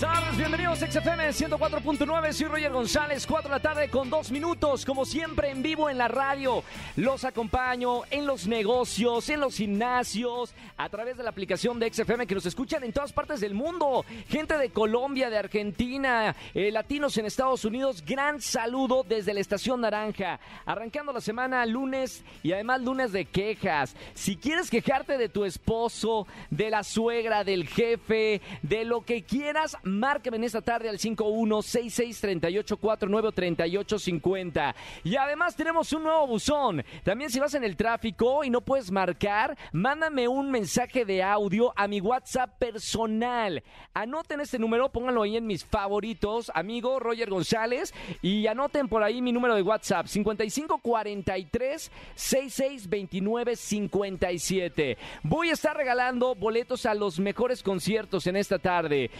Buenas bienvenidos a XFM 104.9, soy Roger González, 4 de la tarde con 2 minutos, como siempre en vivo en la radio. Los acompaño en los negocios, en los gimnasios, a través de la aplicación de XFM que nos escuchan en todas partes del mundo. Gente de Colombia, de Argentina, eh, latinos en Estados Unidos, gran saludo desde la Estación Naranja. Arrancando la semana lunes y además lunes de quejas. Si quieres quejarte de tu esposo, de la suegra, del jefe, de lo que quieras, márcame en esta tarde al 516638493850. Y además tenemos un nuevo buzón. También si vas en el tráfico y no puedes marcar, mándame un mensaje de audio a mi WhatsApp personal. Anoten este número, pónganlo ahí en mis favoritos, amigo Roger González, y anoten por ahí mi número de WhatsApp 5543 6629 57. Voy a estar regalando boletos a los mejores conciertos en esta tarde.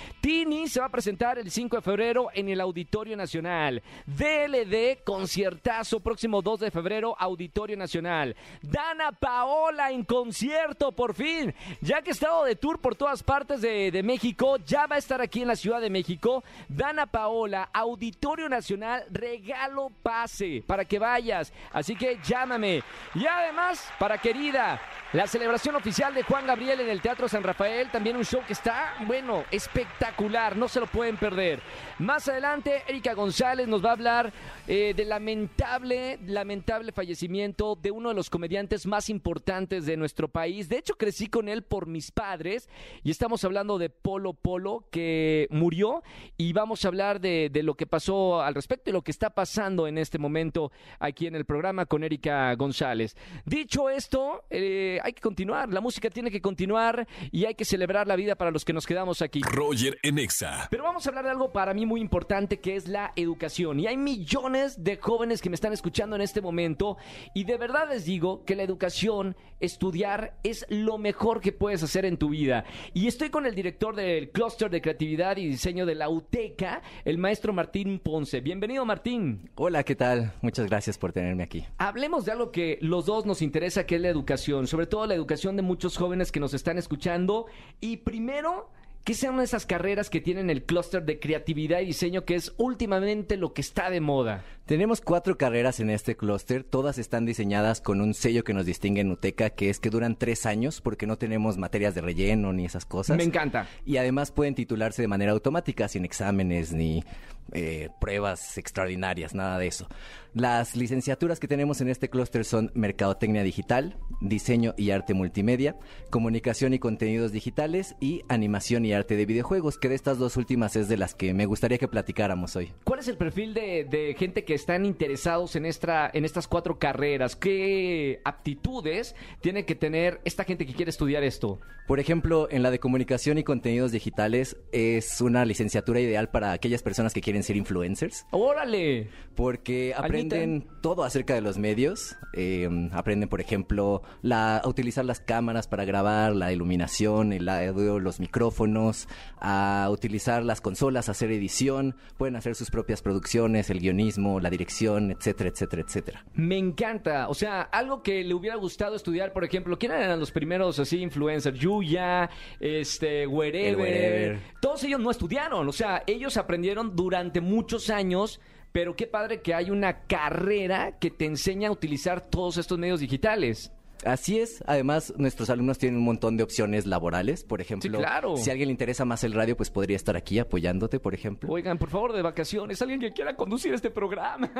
Se va a presentar el 5 de febrero en el Auditorio Nacional. DLD, conciertazo, próximo 2 de febrero, Auditorio Nacional. Dana Paola en concierto, por fin. Ya que ha estado de tour por todas partes de México, ya va a estar aquí en la Ciudad de México. Dana Paola, Auditorio Nacional, regalo pase para que vayas. Así que llámame. Y además, para querida, la celebración oficial de Juan Gabriel en el Teatro San Rafael, también un show que está, bueno, espectacular, no se lo pueden perder. Más adelante, Erika González nos va a hablar eh, del lamentable, lamentable fallecimiento de uno de los comediantes más importantes de nuestro país. De hecho, crecí con él por mis padres y estamos hablando de Polo Polo, que murió, y vamos a hablar de, de lo que pasó al respecto y lo que está pasando en este momento aquí en el programa con Erika González. Dicho esto, eh, hay que continuar, la música tiene que continuar y hay que celebrar la vida para los que nos quedamos aquí. Roger en Exa. Pero vamos a hablar de algo para mí muy importante que es la educación. Y hay millones de jóvenes que me están escuchando en este momento y de verdad les digo que la educación, estudiar, es lo mejor que puedes hacer en tu vida. Y estoy con el director del Cluster de Creatividad y Diseño de la UTECA, el maestro Martín Ponce. Bienvenido Martín. Hola, ¿qué tal? Muchas gracias por tenerme aquí. Hablemos de algo que los dos nos interesa, que es la educación, sobre todo la educación de muchos jóvenes que nos están escuchando. Y primero, ¿qué son esas carreras que tienen el clúster de creatividad y diseño que es últimamente lo que está de moda? Tenemos cuatro carreras en este clúster, todas están diseñadas con un sello que nos distingue en UTECA, que es que duran tres años porque no tenemos materias de relleno ni esas cosas. Me encanta. Y además pueden titularse de manera automática, sin exámenes ni eh, pruebas extraordinarias, nada de eso. Las licenciaturas que tenemos en este clúster son Mercadotecnia Digital, Diseño y Arte Multimedia, Comunicación y Contenidos Digitales y Animación y Arte de Videojuegos, que de estas dos últimas es de las que me gustaría que platicáramos hoy. ¿Cuál es el perfil de, de gente que están interesados en, esta, en estas cuatro carreras? ¿Qué aptitudes tiene que tener esta gente que quiere estudiar esto? Por ejemplo, en la de Comunicación y Contenidos Digitales es una licenciatura ideal para aquellas personas que quieren ser influencers. ¡Órale! Porque aprenden todo acerca de los medios. Eh, aprenden, por ejemplo, la, a utilizar las cámaras para grabar, la iluminación, el audio, los micrófonos, a utilizar las consolas, hacer edición. Pueden hacer sus propias producciones, el guionismo, la dirección, etcétera, etcétera, etcétera. Me encanta. O sea, algo que le hubiera gustado estudiar, por ejemplo, ¿quién eran los primeros así influencers? Yuya, este, Wherever. Wherever. Todos ellos no estudiaron. O sea, ellos aprendieron durante muchos años. Pero qué padre que hay una carrera que te enseña a utilizar todos estos medios digitales. Así es. Además, nuestros alumnos tienen un montón de opciones laborales. Por ejemplo, Sí, claro. si a alguien le interesa más el radio, pues podría estar aquí apoyándote, por ejemplo. Oigan, por favor, de vacaciones, alguien que quiera conducir este programa.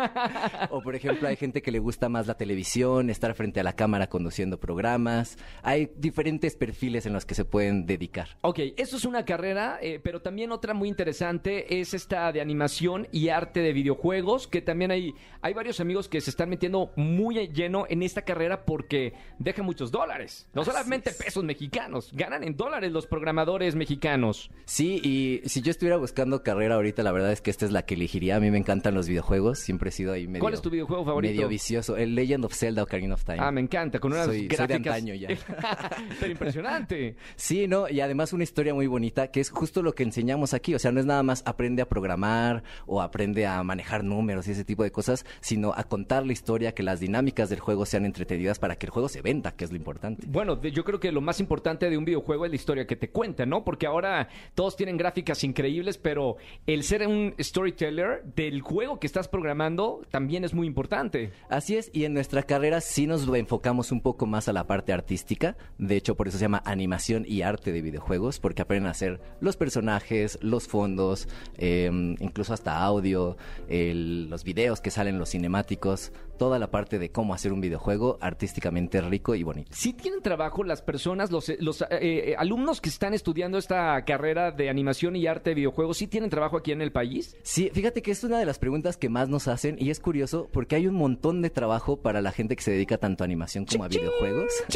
O por ejemplo, hay gente que le gusta más la televisión, estar frente a la cámara conduciendo programas. Hay diferentes perfiles en los que se pueden dedicar. Ok, eso es una carrera, eh, pero también otra muy interesante es esta de animación y arte de videojuegos, que también hay, hay varios amigos que se están metiendo muy lleno en esta carrera porque deja muchos dólares. No solamente pesos mexicanos, ganan en dólares los programadores mexicanos. Sí, y si yo estuviera buscando carrera ahorita, la verdad es que esta es la que elegiría. A mí me encantan los videojuegos, siempre he sido ahí medio... ¿Cuál es tu videojuego favorito? Medio vicioso, el Legend of Zelda Ocarina of Time. Ah, me encanta, con unas Soy- soy de gráficas... antaño ya. Pero impresionante. Sí, no, y además una historia muy bonita, que es justo lo que enseñamos aquí. O sea, no es nada más aprende a programar o aprende a manejar números y ese tipo de cosas, sino a contar la historia, que las dinámicas del juego sean entretenidas para que el juego se venda, que es lo importante. Bueno, yo creo que lo más importante de un videojuego es la historia que te cuenta, ¿no? Porque ahora todos tienen gráficas increíbles, pero el ser un storyteller del juego que estás programando también es muy importante. Así es, y en nuestra carrera sí nos enfocamos un poco más a la parte artística. De hecho, por eso se llama animación y arte de videojuegos, porque aprenden a hacer los personajes, los fondos, eh, incluso hasta audio, el- los videos que salen, los cinemáticos, toda la parte de cómo hacer un videojuego artísticamente rico y bonito. ¿Sí tienen trabajo las personas, los, los eh, eh, alumnos que están estudiando esta carrera de animación y arte de videojuegos, sí tienen trabajo aquí en el país? Sí, fíjate que es una de las preguntas que más nos hacen y es curioso porque hay un montón de trabajo para la gente que se dedica tanto a animación como a videojuegos.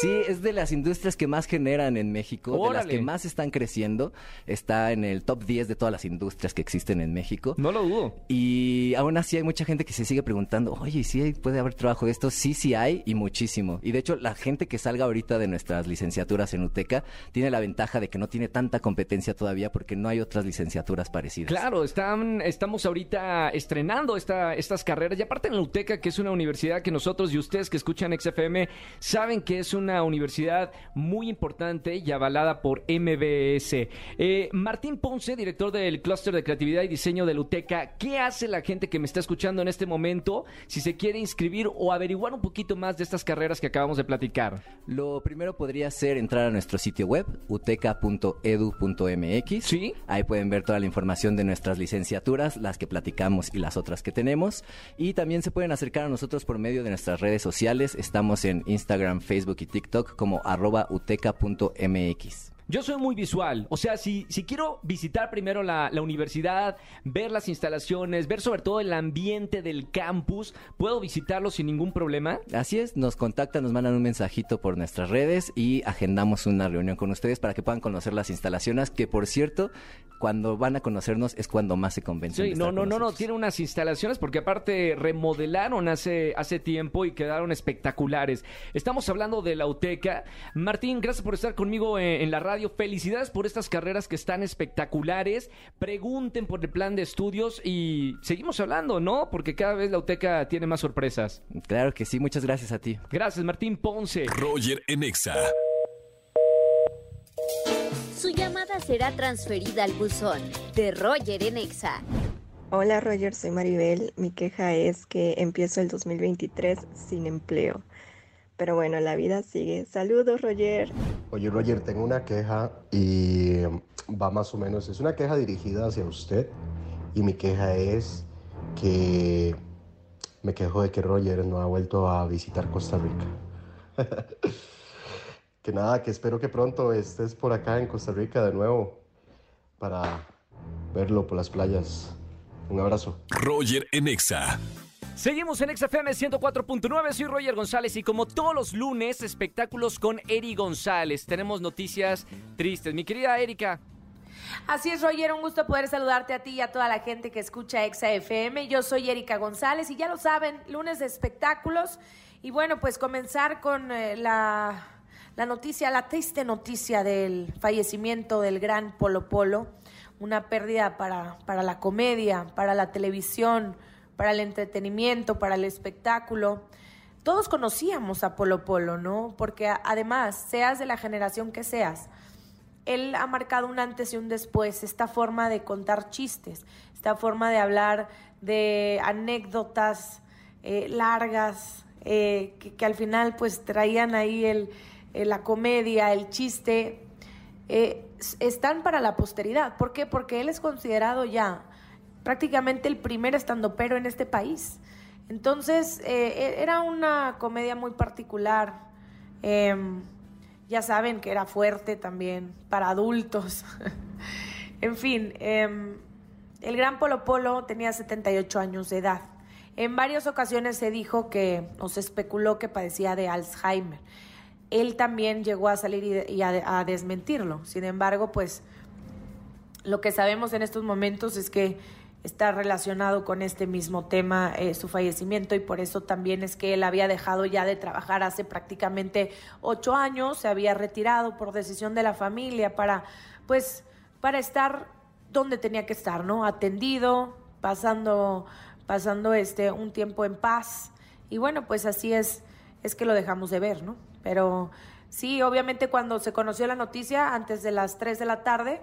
Sí, es de las industrias que más generan en México, de las que más están creciendo. Está en el top 10 de todas las industrias que existen en México. No lo dudo. Y aún así hay mucha gente que se sigue preguntando, oye, ¿y ¿sí puede haber trabajo de esto? Sí, sí hay y muchísimo. Y de hecho, la gente que salga ahorita de nuestras licenciaturas en UTECA tiene la ventaja de que no tiene tanta competencia todavía porque no hay otras licenciaturas parecidas. Claro, están, estamos ahorita estrenando esta, estas carreras y aparte en la UTECA, que es una universidad que nosotros y ustedes que escuchan XFM saben que es una universidad muy importante y avalada por MBS. Eh, Martín Ponce, director del Clúster de Creatividad y Diseño de UTECA, ¿qué hace la gente que me está escuchando en este momento se quiere inscribir o averiguar un poquito más de estas carreras que acabamos de platicar? Lo primero podría ser entrar a nuestro sitio web, uteca.edu.mx. Sí. Ahí pueden ver toda la información de nuestras licenciaturas, las que platicamos y las otras que tenemos. Y también se pueden acercar a nosotros por medio de nuestras redes sociales. Estamos en Instagram, Facebook y TikTok como arroba uteca.mx. Yo soy muy visual, o sea, si, si quiero visitar primero la, la universidad, ver las instalaciones, ver sobre todo el ambiente del campus, ¿puedo visitarlo sin ningún problema? Así es, nos contactan, nos mandan un mensajito por nuestras redes y agendamos una reunión con ustedes para que puedan conocer las instalaciones, que por cierto, cuando van a conocernos es cuando más se convencen. Sí, de no, estar no, no, no, tiene unas instalaciones porque aparte remodelaron hace, hace tiempo y quedaron espectaculares. Estamos hablando de la UTECA. Martín, gracias por estar conmigo en, en la radio. Felicidades por estas carreras que están espectaculares. Pregunten por el plan de estudios y seguimos hablando, ¿no? Porque cada vez la UTECA tiene más sorpresas. Claro que sí, muchas gracias a ti. Gracias, Martín Ponce. Roger en Exa. Su llamada será transferida al buzón de Roger en Exa. Hola Roger, soy Maribel. Mi queja es que empiezo el 2023 sin empleo. Pero bueno, la vida sigue. Saludos Roger. Oye, Roger, tengo una queja y va más o menos, es una queja dirigida hacia usted y mi queja es que me quejo de que Roger no ha vuelto a visitar Costa Rica. que nada, que espero que pronto estés por acá en Costa Rica de nuevo para verlo por las playas. Un abrazo. Roger en Exa. Seguimos en XFM 104.9, soy Roger González y como todos los lunes, espectáculos con Eri González. Tenemos noticias tristes. Mi querida Erika, Así es, Roger, un gusto poder saludarte a ti y a toda la gente que escucha Exa FM. Yo soy Erika González y ya lo saben, lunes espectáculos. Y bueno, pues comenzar con eh, la, la noticia, la triste noticia del fallecimiento del gran Polo Polo. Una pérdida para, para la comedia, para la televisión, para el entretenimiento, para el espectáculo. Todos conocíamos a Polo Polo, ¿no? Porque además, seas de la generación que seas, él ha marcado un antes y un después, esta forma de contar chistes, esta forma de hablar de anécdotas eh, largas, eh, que, al final pues traían ahí el, eh, la comedia, el chiste, están para la posteridad. ¿Por qué? Porque él es considerado ya prácticamente el primer estandopero en este país. Entonces, eh, e- era una comedia muy particular. em, ya saben que era fuerte también para adultos. en fin, em, el gran Polo Polo tenía 78 años de edad En varias ocasiones se dijo que, o se especuló que padecía de Alzheimer. Él también llegó a salir y, y a, a desmentirlo. Sin embargo, pues lo que sabemos en estos momentos es que está relacionado con este mismo tema eh, su fallecimiento y por eso también es que él había dejado ya de trabajar hace prácticamente ocho años, se había retirado por decisión de la familia para, pues, para estar donde tenía que estar, ¿no? Atendido, pasando, pasando este un tiempo en paz y bueno, pues así es, es que lo dejamos de ver, ¿no? Pero sí, obviamente cuando se conoció la noticia antes de las tres de la tarde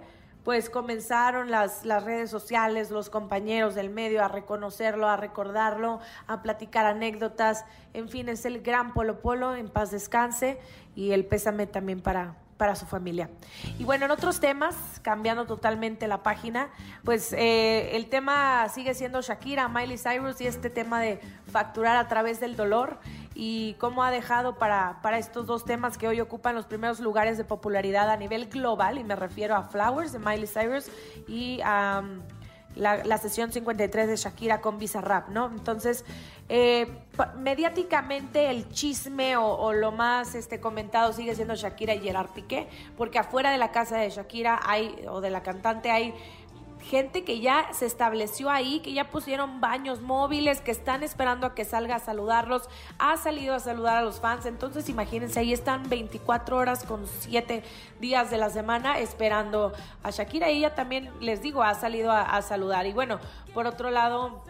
pues comenzaron las, las redes sociales, los compañeros del medio a reconocerlo, a recordarlo, a platicar anécdotas. En fin, es el gran Polo Polo, en paz descanse, y el pésame también para, para su familia. Y bueno, en otros temas, cambiando totalmente la página, pues eh, el tema sigue siendo Shakira, Miley Cyrus y este tema de facturar a través del dolor y cómo ha dejado para, para estos dos temas que hoy ocupan los primeros lugares de popularidad a nivel global, y me refiero a Flowers de Miley Cyrus y a... la, la sesión 53 de Shakira con Bizarrap, ¿no? Entonces, eh, mediáticamente el chisme o, o lo más este, comentado sigue siendo Shakira y Gerard Piqué, porque afuera de la casa de Shakira hay, o de la cantante hay gente que ya se estableció ahí, que ya pusieron baños móviles, que están esperando a que salga a saludarlos, ha salido a saludar a los fans, entonces imagínense, ahí están 24 horas con 7 días de la semana esperando a Shakira y ella también, les digo, ha salido a, a saludar. Y bueno, por otro lado,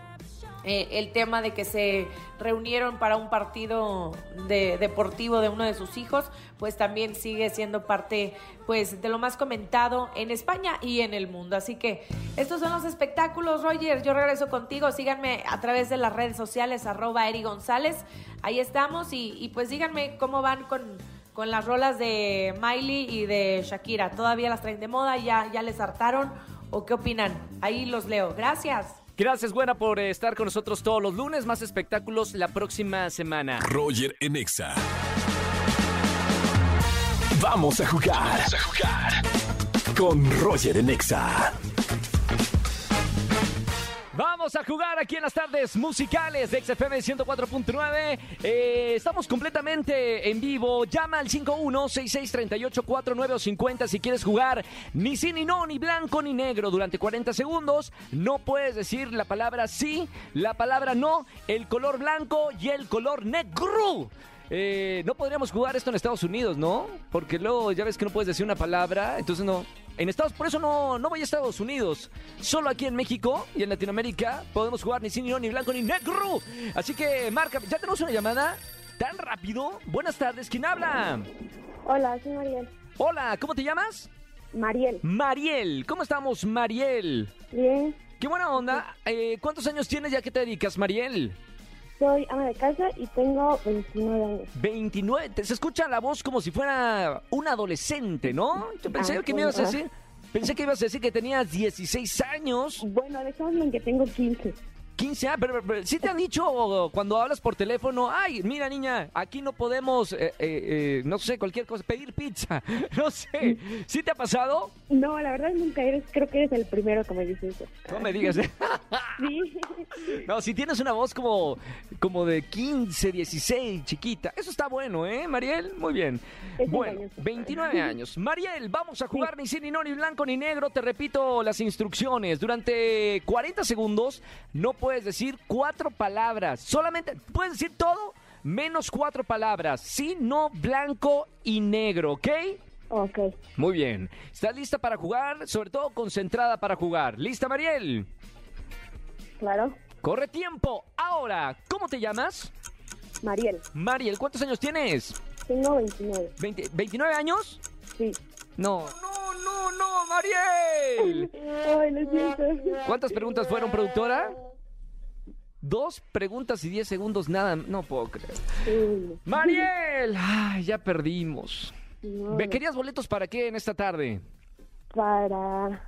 eh, el tema de que se reunieron para un partido de, deportivo de uno de sus hijos, pues también sigue siendo parte pues de lo más comentado en España y en el mundo. Así que estos son los espectáculos, Roger. Yo regreso contigo. Síganme a través de las redes sociales, arroba Eri González. Ahí estamos y, y pues díganme cómo van con, con las rolas de Miley y de Shakira. ¿Todavía las traen de moda? ¿Ya, ya les hartaron? ¿O qué opinan? Ahí los leo. Gracias. Gracias, buena, por eh, estar con nosotros todos los lunes. Más espectáculos la próxima semana. Roger en Exa. Vamos a jugar. Vamos a jugar. Con Roger en Exa. A jugar aquí en las tardes musicales de XFM 104.9. Eh, estamos completamente en vivo. Llama al 51663849 o 50 si quieres jugar ni sí, ni no, ni blanco, ni negro durante 40 segundos. No puedes decir la palabra sí, la palabra no, el color blanco y el color negro. Eh, no podríamos jugar esto en Estados Unidos, ¿no? Porque luego ya ves que no puedes decir una palabra, entonces no. En Estados, por eso no, no voy a Estados Unidos. Solo aquí en México y en Latinoamérica podemos jugar ni no, ni blanco, ni negro. Así que marca, ya tenemos una llamada tan rápido. Buenas tardes, ¿quién habla? Hola, soy Mariel. Hola, ¿cómo te llamas? Mariel. Mariel, ¿cómo estamos, Mariel? Bien. Qué buena onda. Eh, ¿Cuántos años tienes ya que te dedicas, Mariel? Soy ama de casa y tengo 29 años. 29. Te- Se escucha la voz como si fuera un adolescente, ¿no? Yo pensé Ah, que me ibas a decir. Pensé que ibas a decir que tenías 16 años, Bueno, dejémoslo en que tengo 15. 15 años, pero, pero sí te han dicho cuando hablas por teléfono, ay, mira niña, aquí no podemos, eh, eh, eh, no sé, cualquier cosa, pedir pizza, no sé, ¿sí te ha pasado? No, la verdad nunca eres, creo que eres el primero que me dice eso. No me digas. Sí. no, si tienes una voz como, como de 15, 16, chiquita, eso está bueno, ¿eh, Mariel? Muy bien. Es Bueno, engañoso. 29 años. Mariel, vamos a jugar ni sí, ni no, ni blanco, ni negro. Te repito las instrucciones. Durante 40 segundos no puedes decir cuatro palabras. Solamente puedes decir todo menos cuatro palabras. Sí, no, blanco y negro, ¿ok? Ok, Muy bien. ¿Estás lista para jugar? Sobre todo concentrada para jugar. ¿Lista, Mariel? claro. Corre tiempo. Ahora, ¿cómo te llamas? Mariel, Mariel, ¿cuántos años tienes? tengo 29. ¿20 ¿29 años? Sí. No. No, no, no, Mariel. Ay, lo siento. ¿Cuántas preguntas fueron, productora? Dos preguntas y diez segundos, nada. No puedo creer. Sí. Mariel, ay, ya perdimos. No, ¿Querías boletos para qué en esta tarde? Para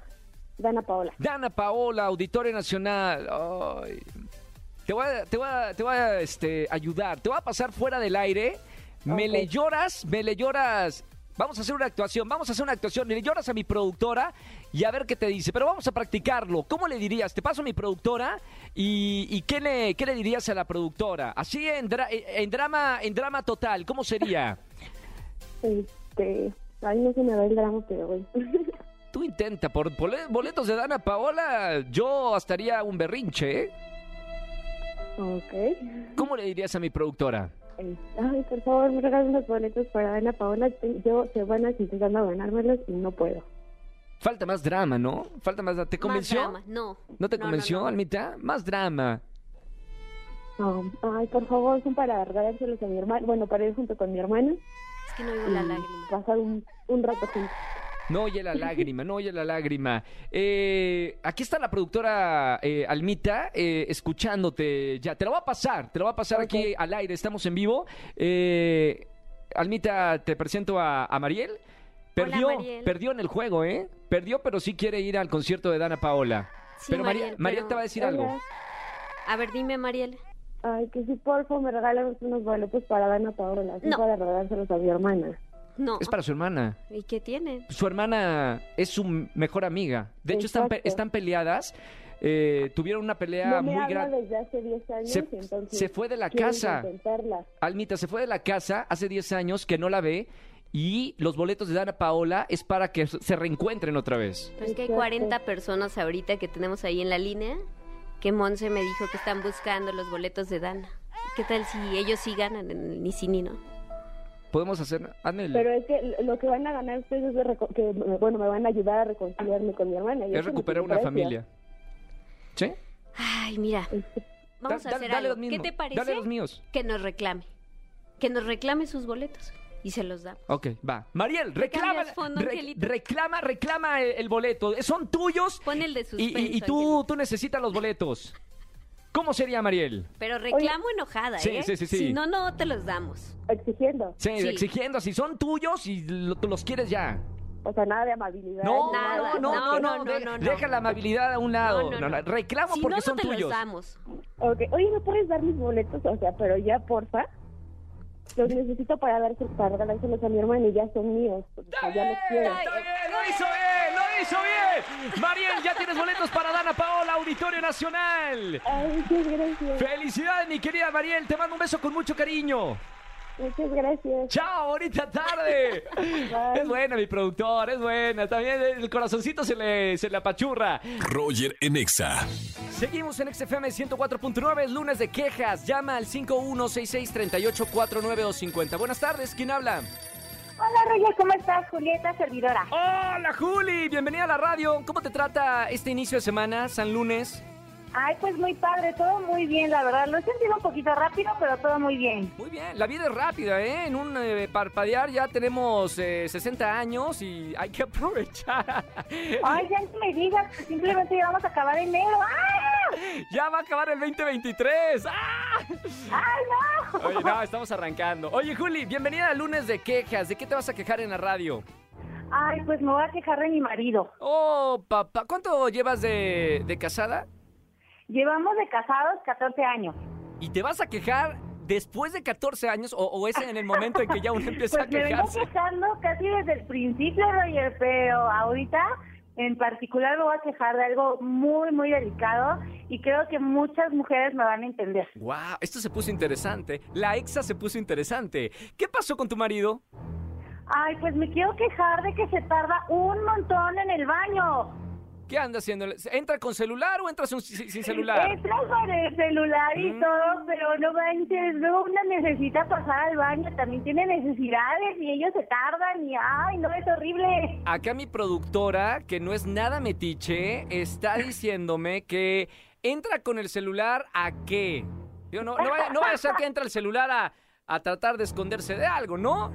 Dana Paola. Dana Paola, Auditorio Nacional. Ay. Te voy a, te voy a, te voy a, este, ayudar. Te voy a pasar fuera del aire. Me Ok. le lloras, me le lloras Vamos a hacer una actuación, vamos a hacer una actuación. Le lloras a mi productora y a ver qué te dice. Pero vamos a practicarlo. ¿Cómo le dirías? Te paso a mi productora y, y ¿qué, le, ¿qué le dirías a la productora? Así en, dra- en drama en drama total, ¿cómo sería? Este, ay, no se me va el drama, pero bueno. Tú intenta, por bole- boletos de Dana Paola, yo estaría un berrinche, ¿eh? ok. ¿Cómo le dirías a mi productora? Eh, Ay, por favor, me regalan unos boletos para Ana Paola. Yo semanas intentando ganármelos y no puedo. Falta más drama, ¿no? Falta más... ¿Te convenció? Más drama. No. ¿No te No, convenció, no, no. Almita? Más drama. No, ay, por favor, son para regalárselos a mi hermana. Bueno, para ir junto con mi hermana. Es que no oigo la lágrima. Pasar un, un rato juntos. No oye la lágrima, no oye la lágrima. Eh, aquí está la productora eh, Almita eh, escuchándote ya. Te lo voy a pasar, te lo voy a pasar aquí al aire, estamos en vivo. Eh, Almita, te presento a, a Mariel. Perdió, Mariel. perdió en el juego, ¿eh? Perdió, pero sí quiere ir al concierto de Dana Paola. Sí, pero Mariel, Mariel, Mariel pero- te va a decir algo. A ver, dime, Mariel. Ay, que si por favor me regalan unos boletos para Ana Paola. así No. para regalárselos a mi hermana. No. Es para su hermana. ¿Y qué tiene? Su hermana es su mejor amiga. De hecho, están, pe- están peleadas. Eh, tuvieron una pelea no me muy grande. desde hace 10 años, Se- se fue de la casa. intentarla. Almita se fue de la casa hace 10 años que no la ve y los boletos de Dana Paola es para que se reencuentren otra vez. Pues que hay Exacto. 40 personas ahorita que tenemos ahí en la línea que Monse me dijo que están buscando los boletos de Dana. ¿Qué tal si ellos sí ganan en el ni sí ni no? Podemos hacer... Hazme el- Pero es que lo que van a ganar ustedes es de reco- que, bueno, me van a ayudar a reconciliarme con mi hermana. y es recuperar una familia. ¿Sí? Ay, mira, Este, vamos Da- a da- hacer dale algo. ¿Qué te parece? Dale los míos. Que nos reclame. Que nos reclame sus boletos y se los damos. Ok, va. Mariel, reclama, fondo, re- reclama, reclama el, el boleto. Son tuyos Pon el de y, suspenso. y- y tú, Angelito. tú necesitas los boletos. ¿Cómo sería, Mariel? Pero reclamo enojada, Sí, ¿eh? sí, sí, sí. Si no, no te los damos. exigiendo. Sí, Sí. exigiendo, si son tuyos y lo- tú los quieres ya. O sea, nada de amabilidad. No, Nada, no, no, no, no, no, no, de- no, no. deja la amabilidad a un lado. No, no, No, no, no. Reclamo Si porque no, son no te tuyos. los damos. Ok, Oye, ¿me puedes dar mis boletos? O sea, pero ya, porfa. Los necesito para, darse, para regalárselos a mi hermana y ya son míos. O sea, ya los quiero. Está bien, lo hizo lo hizo bien. Mariel, ya tienes boletos para Dana Paola, Auditorio Nacional. Ay, muchas gracias. Felicidades, mi querida Mariel. Te mando un beso con mucho cariño. Muchas gracias. Chao, ahorita tarde. Es buena mi productor, es buena. También el corazoncito se le, se le apachurra. Roger en Exa. Seguimos en XFM 104.9, es lunes de quejas. Llama al 5166384950. Buenas tardes, ¿quién habla? Hola Roger, ¿cómo estás? Julieta, servidora. Hola, Juli, bienvenida a la radio. ¿Cómo te trata este inicio de semana, San Lunes? Ay, pues muy padre, todo muy bien, la verdad. Lo he sentido un poquito rápido, pero todo muy bien. Muy bien, la vida es rápida, ¿eh? En un eh, parpadear ya tenemos eh, 60 años y hay que aprovechar. Ay, ya no me digas, que simplemente ya vamos a acabar enero. ¡Ah! ya va a acabar el 2023. ¡Ah! ¡Ay, no! Oye, no, estamos arrancando. Oye, Juli, bienvenida al lunes de quejas. ¿De qué te vas a quejar en la radio? Ay, pues me voy a quejar de mi marido. Oh, papá, ¿cuánto llevas de, de casada? Llevamos de casados 14 años. ¿Y te vas a quejar después de 14 años o, o es en el momento en que ya uno empieza Pues a me vengo quejarse? quejando casi desde el principio, Roger, pero ahorita en particular me voy a quejar de algo muy, muy delicado y creo que muchas mujeres me van a entender. Wow, esto se puso interesante. La exa se puso interesante. ¿Qué pasó con tu marido? Ay, pues me quiero quejar de que se tarda un montón en el baño. ¿Qué anda haciendo? ¿Entra con celular o entras sin, sin celular? Entra con el celular y Mm. todo, pero no manches, luego una necesita pasar al baño, también tiene necesidades y ellos se tardan y ay, no, es horrible. Acá mi productora, que no es nada metiche, está diciéndome que entra con el celular a qué. Digo, no, no, vaya, no vaya a ser que entra el celular a, a tratar de esconderse de algo, ¿no?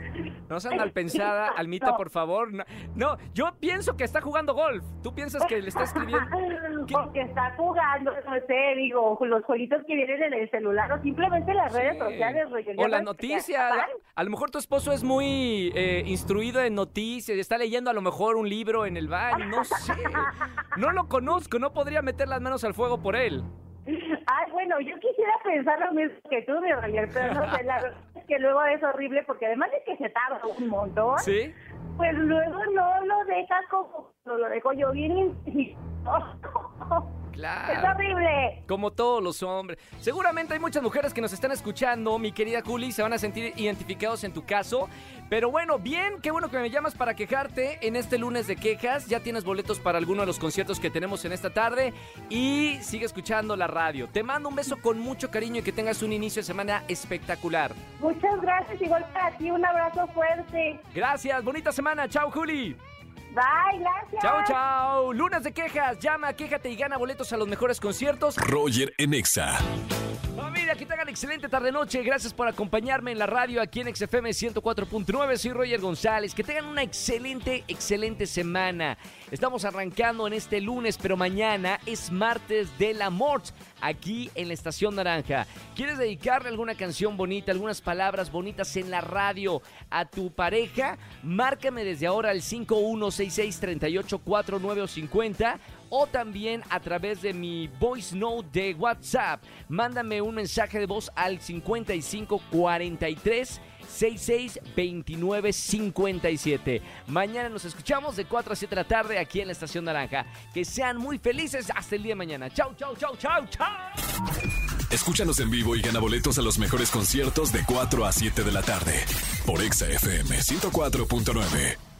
No sean mal pensada, Almita, por favor. No, no, yo pienso que está jugando golf. ¿Tú piensas que le está escribiendo? ¿Qué? Porque está jugando, no sé, digo, los jueguitos que vienen en el celular o simplemente las redes sociales. O ya están. A lo mejor tu esposo es muy eh, instruido en noticias está leyendo a lo mejor un libro en el baño. No sé. No lo conozco, no podría meter las manos al fuego por él. Ay, bueno, yo quisiera pensar lo mismo que tú, mi Roger, pero no sé, la verdad es que luego es horrible porque además de que se tarda un montón, ¿Sí? pues luego no lo dejas como lo dejo yo bien Claro. Es horrible. Como todos los hombres. Seguramente hay muchas mujeres que nos están escuchando, mi querida Juli, se van a sentir identificados en tu caso. Pero bueno, bien, qué bueno que me llamas para quejarte en este lunes de quejas. Ya tienes boletos para alguno de los conciertos que tenemos en esta tarde y sigue escuchando la radio. Te mando un beso con mucho cariño y que tengas un inicio de semana espectacular. Muchas gracias, igual para ti, un abrazo fuerte. Gracias, bonita semana. Chao, Juli. Bye, gracias. Chao, chao. Lunes de quejas. Llama, quéjate y gana boletos a los mejores conciertos. Roger en Exa. Familia, que tengan excelente tarde-noche. Gracias por acompañarme en la radio aquí en XFM 104.9. Soy Roger González. Que tengan una excelente, excelente semana. Estamos arrancando en este lunes, pero mañana es martes del amor aquí en la Estación Naranja. ¿Quieres dedicarle alguna canción bonita, algunas palabras bonitas en la radio a tu pareja? Márcame desde ahora al 5166-384950 o también a través de mi voice note de WhatsApp. Mándame un mensaje de voz al 5543 662957. Mañana nos escuchamos de 4 a 7 de la tarde aquí en la Estación Naranja. Que sean muy felices hasta el día de mañana. Chau, chau, chau, chau, chau. Escúchanos en vivo y gana boletos a los mejores conciertos de 4 a 7 de la tarde. Por Exa FM 104.9.